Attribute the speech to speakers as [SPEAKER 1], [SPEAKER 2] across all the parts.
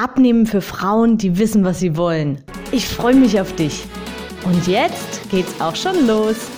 [SPEAKER 1] Abnehmen für Frauen, die wissen, was sie wollen. Ich freue mich auf dich. Und jetzt geht's auch schon los.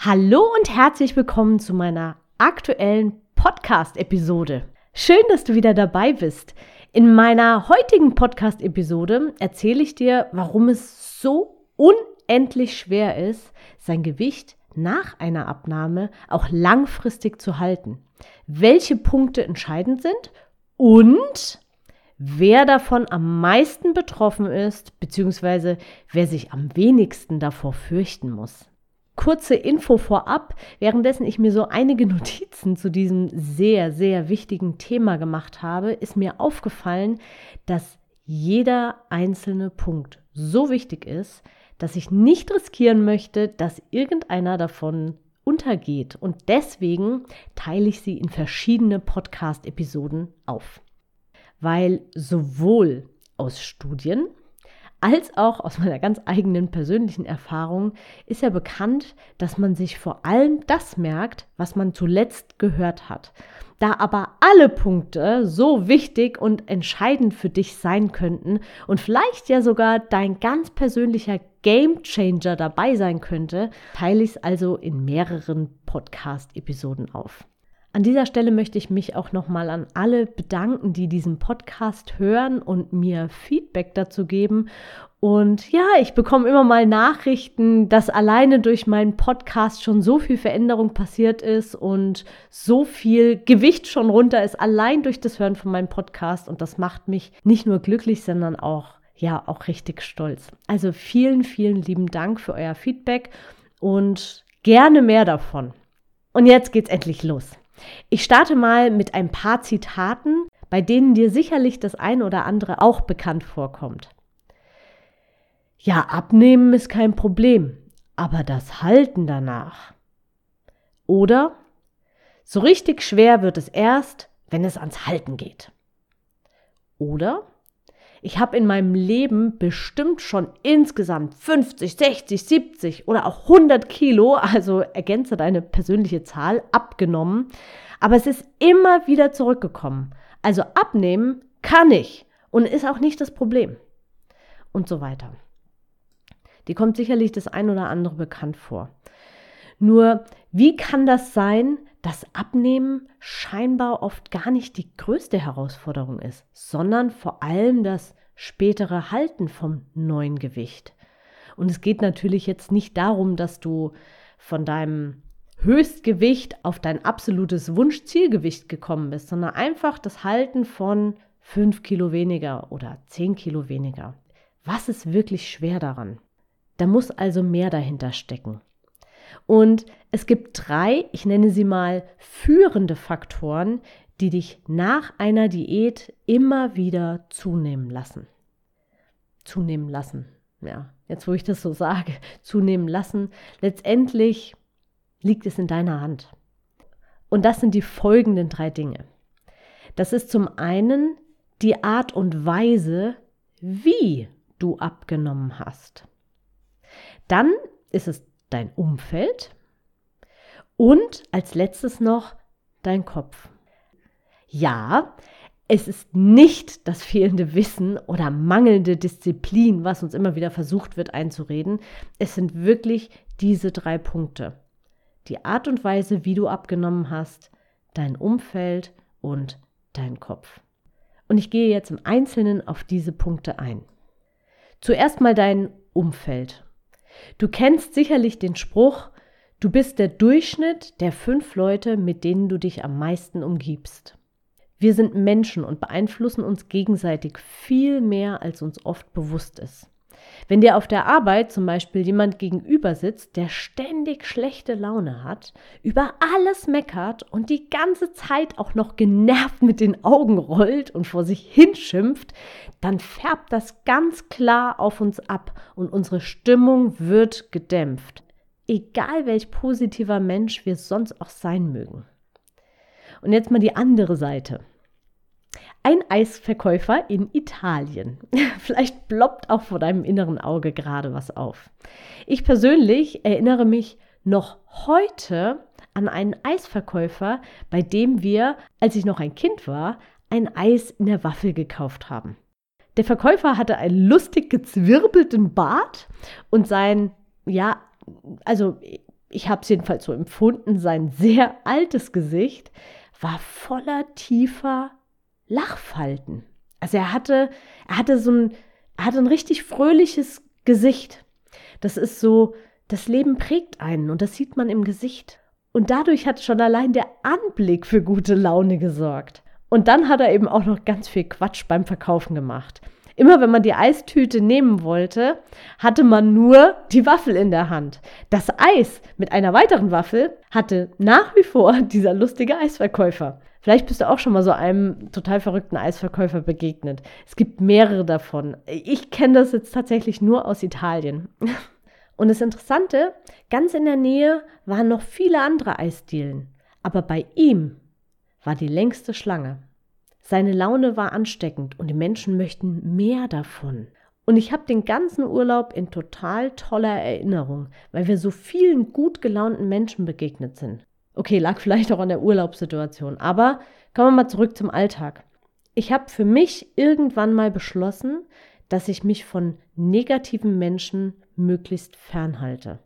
[SPEAKER 1] Hallo und herzlich willkommen zu meiner aktuellen Podcast-Episode. Schön, dass du wieder dabei bist. In meiner heutigen Podcast-Episode erzähle ich dir, warum es so unendlich schwer ist, sein Gewicht nach einer Abnahme auch langfristig zu halten welche Punkte entscheidend sind und wer davon am meisten betroffen ist, beziehungsweise wer sich am wenigsten davor fürchten muss. Kurze Info vorab, währenddessen ich mir so einige Notizen zu diesem sehr, sehr wichtigen Thema gemacht habe, ist mir aufgefallen, dass jeder einzelne Punkt so wichtig ist, dass ich nicht riskieren möchte, dass irgendeiner davon untergeht. Und deswegen teile ich sie in verschiedene Podcast-Episoden auf. Weil sowohl aus Studien als auch aus meiner ganz eigenen persönlichen Erfahrung ist ja bekannt, dass man sich vor allem das merkt, was man zuletzt gehört hat. Da aber alle Punkte so wichtig und entscheidend für dich sein könnten und vielleicht ja sogar dein ganz persönlicher Game Changer dabei sein könnte, teile ich es also in mehreren Podcast-Episoden auf. An dieser Stelle möchte ich mich auch nochmal an alle bedanken, die diesen Podcast hören und mir Feedback dazu geben. Und ja, ich bekomme immer mal Nachrichten, dass alleine durch meinen Podcast schon so viel Veränderung passiert ist und so viel Gewicht schon runter ist, allein durch das Hören von meinem Podcast. Und das macht mich nicht nur glücklich, sondern auch, ja, auch richtig stolz. Also vielen, vielen lieben Dank für euer Feedback und gerne mehr davon. Und jetzt geht's endlich los. Ich starte mal mit ein paar Zitaten, bei denen dir sicherlich das ein oder andere auch bekannt vorkommt. Ja, abnehmen ist kein Problem, aber das Halten danach. Oder so richtig schwer wird es erst, wenn es ans Halten geht. Oder ich habe in meinem Leben bestimmt schon insgesamt 50, 60, 70 oder auch 100 Kilo, also ergänze deine persönliche Zahl, abgenommen. Aber es ist immer wieder zurückgekommen. Also abnehmen kann ich und ist auch nicht das Problem. Und so weiter. Die kommt sicherlich das ein oder andere bekannt vor. Nur, wie kann das sein, dass Abnehmen scheinbar oft gar nicht die größte Herausforderung ist, sondern vor allem das spätere Halten vom neuen Gewicht. Und es geht natürlich jetzt nicht darum, dass du von deinem Höchstgewicht auf dein absolutes Wunschzielgewicht gekommen bist, sondern einfach das Halten von 5 Kilo weniger oder 10 Kilo weniger. Was ist wirklich schwer daran? Da muss also mehr dahinter stecken. Und es gibt drei, ich nenne sie mal führende Faktoren, die dich nach einer Diät immer wieder zunehmen lassen. Zunehmen lassen. Ja, jetzt wo ich das so sage, zunehmen lassen. Letztendlich liegt es in deiner Hand. Und das sind die folgenden drei Dinge. Das ist zum einen die Art und Weise, wie du abgenommen hast. Dann ist es dein Umfeld und als letztes noch dein Kopf. Ja, es ist nicht das fehlende Wissen oder mangelnde Disziplin, was uns immer wieder versucht wird einzureden. Es sind wirklich diese drei Punkte. Die Art und Weise, wie du abgenommen hast, dein Umfeld und dein Kopf. Und ich gehe jetzt im Einzelnen auf diese Punkte ein. Zuerst mal dein Umfeld. Du kennst sicherlich den Spruch, du bist der Durchschnitt der fünf Leute, mit denen du dich am meisten umgibst. Wir sind Menschen und beeinflussen uns gegenseitig viel mehr, als uns oft bewusst ist. Wenn dir auf der Arbeit zum Beispiel jemand gegenüber sitzt, der ständig schlechte Laune hat, über alles meckert und die ganze Zeit auch noch genervt mit den Augen rollt und vor sich hinschimpft, dann färbt das ganz klar auf uns ab und unsere Stimmung wird gedämpft. Egal welch positiver Mensch wir sonst auch sein mögen. Und jetzt mal die andere Seite. Ein Eisverkäufer in Italien. Vielleicht ploppt auch vor deinem inneren Auge gerade was auf. Ich persönlich erinnere mich noch heute an einen Eisverkäufer, bei dem wir, als ich noch ein Kind war, ein Eis in der Waffel gekauft haben. Der Verkäufer hatte einen lustig gezwirbelten Bart und sein, ja, also ich habe es jedenfalls so empfunden, sein sehr altes Gesicht war voller tiefer Lachfalten. Also er hatte, er hatte so ein, er hatte ein richtig fröhliches Gesicht. Das ist so, das Leben prägt einen und das sieht man im Gesicht. Und dadurch hat schon allein der Anblick für gute Laune gesorgt. Und dann hat er eben auch noch ganz viel Quatsch beim Verkaufen gemacht. Immer wenn man die Eistüte nehmen wollte, hatte man nur die Waffel in der Hand. Das Eis mit einer weiteren Waffel hatte nach wie vor dieser lustige Eisverkäufer. Vielleicht bist du auch schon mal so einem total verrückten Eisverkäufer begegnet. Es gibt mehrere davon. Ich kenne das jetzt tatsächlich nur aus Italien. Und das Interessante, ganz in der Nähe waren noch viele andere Eisdielen. Aber bei ihm war die längste Schlange. Seine Laune war ansteckend und die Menschen möchten mehr davon. Und ich habe den ganzen Urlaub in total toller Erinnerung, weil wir so vielen gut gelaunten Menschen begegnet sind. Okay, lag vielleicht auch an der Urlaubssituation. Aber kommen wir mal zurück zum Alltag. Ich habe für mich irgendwann mal beschlossen, dass ich mich von negativen Menschen möglichst fernhalte.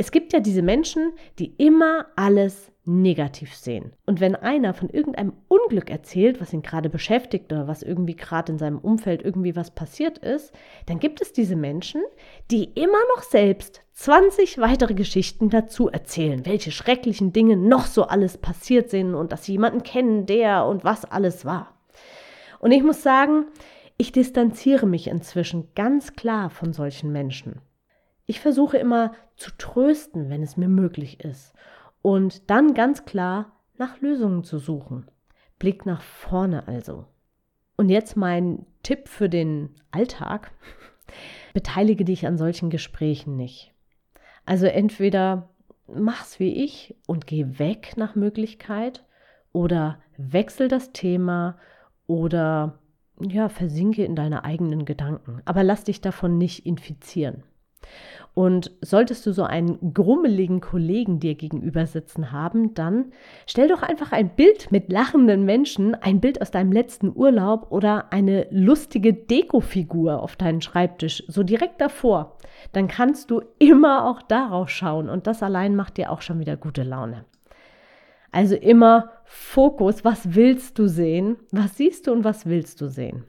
[SPEAKER 1] Es gibt ja diese Menschen, die immer alles negativ sehen. Und wenn einer von irgendeinem Unglück erzählt, was ihn gerade beschäftigt oder was irgendwie gerade in seinem Umfeld irgendwie was passiert ist, dann gibt es diese Menschen, die immer noch selbst 20 weitere Geschichten dazu erzählen, welche schrecklichen Dinge noch so alles passiert sind und dass sie jemanden kennen, der und was alles war. Und ich muss sagen, ich distanziere mich inzwischen ganz klar von solchen Menschen. Ich versuche immer zu trösten, wenn es mir möglich ist und dann ganz klar nach Lösungen zu suchen. Blick nach vorne also. Und jetzt mein Tipp für den Alltag. Beteilige dich an solchen Gesprächen nicht. Also entweder mach's wie ich und geh weg nach Möglichkeit oder wechsel das Thema oder ja, versinke in deine eigenen Gedanken. Aber lass dich davon nicht infizieren. Und solltest du so einen grummeligen Kollegen dir gegenüber sitzen haben, dann stell doch einfach ein Bild mit lachenden Menschen, ein Bild aus deinem letzten Urlaub oder eine lustige Dekofigur auf deinen Schreibtisch, so direkt davor. Dann kannst du immer auch darauf schauen und das allein macht dir auch schon wieder gute Laune. Also immer Fokus, was willst du sehen? Was siehst du und was willst du sehen?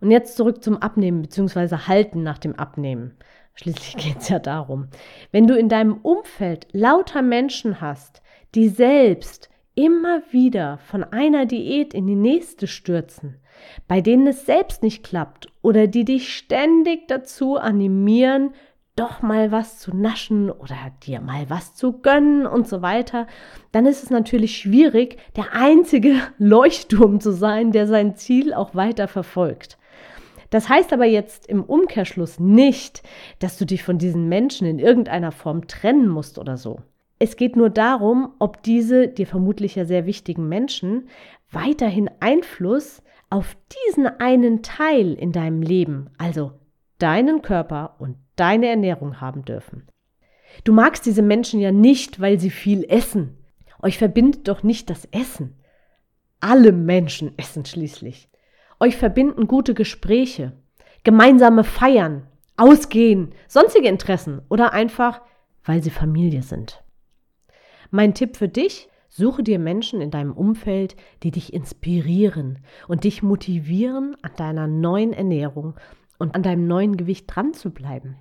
[SPEAKER 1] Und jetzt zurück zum Abnehmen bzw. Halten nach dem Abnehmen. Schließlich geht es ja darum. Wenn du in deinem Umfeld lauter Menschen hast, die selbst immer wieder von einer Diät in die nächste stürzen, bei denen es selbst nicht klappt oder die dich ständig dazu animieren, doch mal was zu naschen oder dir mal was zu gönnen und so weiter, dann ist es natürlich schwierig, der einzige Leuchtturm zu sein, der sein Ziel auch weiter verfolgt. Das heißt aber jetzt im Umkehrschluss nicht, dass du dich von diesen Menschen in irgendeiner Form trennen musst oder so. Es geht nur darum, ob diese dir vermutlich ja sehr wichtigen Menschen weiterhin Einfluss auf diesen einen Teil in deinem Leben, also deinen Körper und deine Ernährung haben dürfen. Du magst diese Menschen ja nicht, weil sie viel essen. Euch verbindet doch nicht das Essen. Alle Menschen essen schließlich. Euch verbinden gute Gespräche, gemeinsame Feiern, Ausgehen, sonstige Interessen oder einfach, weil sie Familie sind. Mein Tipp für dich, suche dir Menschen in deinem Umfeld, die dich inspirieren und dich motivieren, an deiner neuen Ernährung und an deinem neuen Gewicht dran zu bleiben.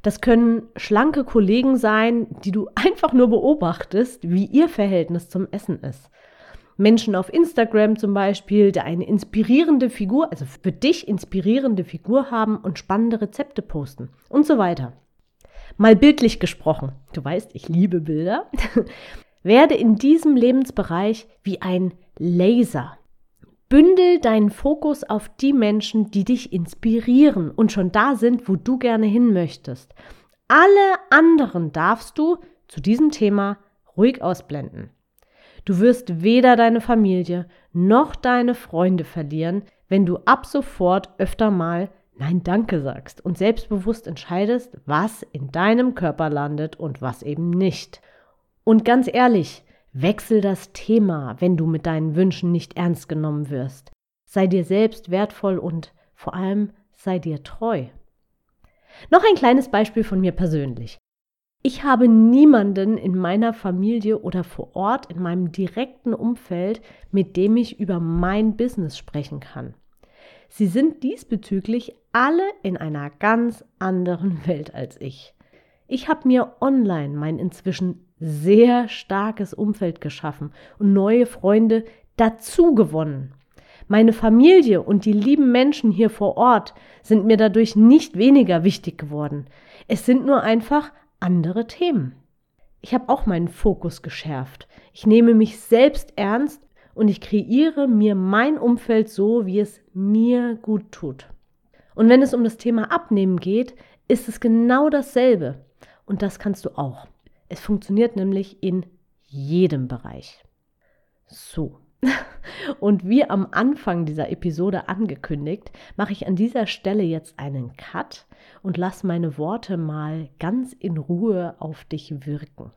[SPEAKER 1] Das können schlanke Kollegen sein, die du einfach nur beobachtest, wie ihr Verhältnis zum Essen ist. Menschen auf Instagram zum Beispiel, die eine inspirierende Figur, also für dich inspirierende Figur haben und spannende Rezepte posten und so weiter. Mal bildlich gesprochen, du weißt, ich liebe Bilder, werde in diesem Lebensbereich wie ein Laser. Bündel deinen Fokus auf die Menschen, die dich inspirieren und schon da sind, wo du gerne hin möchtest. Alle anderen darfst du zu diesem Thema ruhig ausblenden. Du wirst weder deine Familie noch deine Freunde verlieren, wenn du ab sofort öfter mal Nein, danke sagst und selbstbewusst entscheidest, was in deinem Körper landet und was eben nicht. Und ganz ehrlich, wechsel das Thema, wenn du mit deinen Wünschen nicht ernst genommen wirst. Sei dir selbst wertvoll und vor allem sei dir treu. Noch ein kleines Beispiel von mir persönlich. Ich habe niemanden in meiner Familie oder vor Ort in meinem direkten Umfeld, mit dem ich über mein Business sprechen kann. Sie sind diesbezüglich alle in einer ganz anderen Welt als ich. Ich habe mir online mein inzwischen sehr starkes Umfeld geschaffen und neue Freunde dazu gewonnen. Meine Familie und die lieben Menschen hier vor Ort sind mir dadurch nicht weniger wichtig geworden. Es sind nur einfach andere Themen. Ich habe auch meinen Fokus geschärft. Ich nehme mich selbst ernst und ich kreiere mir mein Umfeld so, wie es mir gut tut. Und wenn es um das Thema Abnehmen geht, ist es genau dasselbe. Und das kannst du auch. Es funktioniert nämlich in jedem Bereich. So. Und wie am Anfang dieser Episode angekündigt, mache ich an dieser Stelle jetzt einen Cut und lass meine Worte mal ganz in Ruhe auf dich wirken.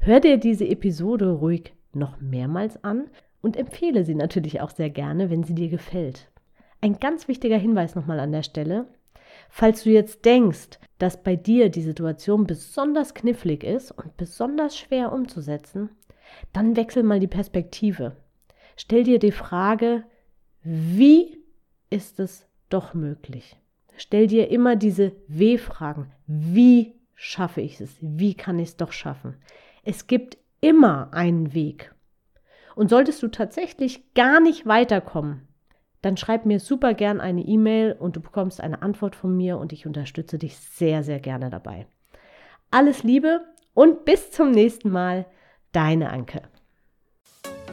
[SPEAKER 1] Hör dir diese Episode ruhig noch mehrmals an und empfehle sie natürlich auch sehr gerne, wenn sie dir gefällt. Ein ganz wichtiger Hinweis nochmal an der Stelle. Falls du jetzt denkst, dass bei dir die Situation besonders knifflig ist und besonders schwer umzusetzen, dann wechsel mal die Perspektive. Stell dir die Frage, wie ist es doch möglich? Stell dir immer diese W-Fragen. Wie schaffe ich es? Wie kann ich es doch schaffen? Es gibt immer einen Weg. Und solltest du tatsächlich gar nicht weiterkommen, dann schreib mir super gern eine E-Mail und du bekommst eine Antwort von mir und ich unterstütze dich sehr, sehr gerne dabei. Alles Liebe und bis zum nächsten Mal, deine Anke.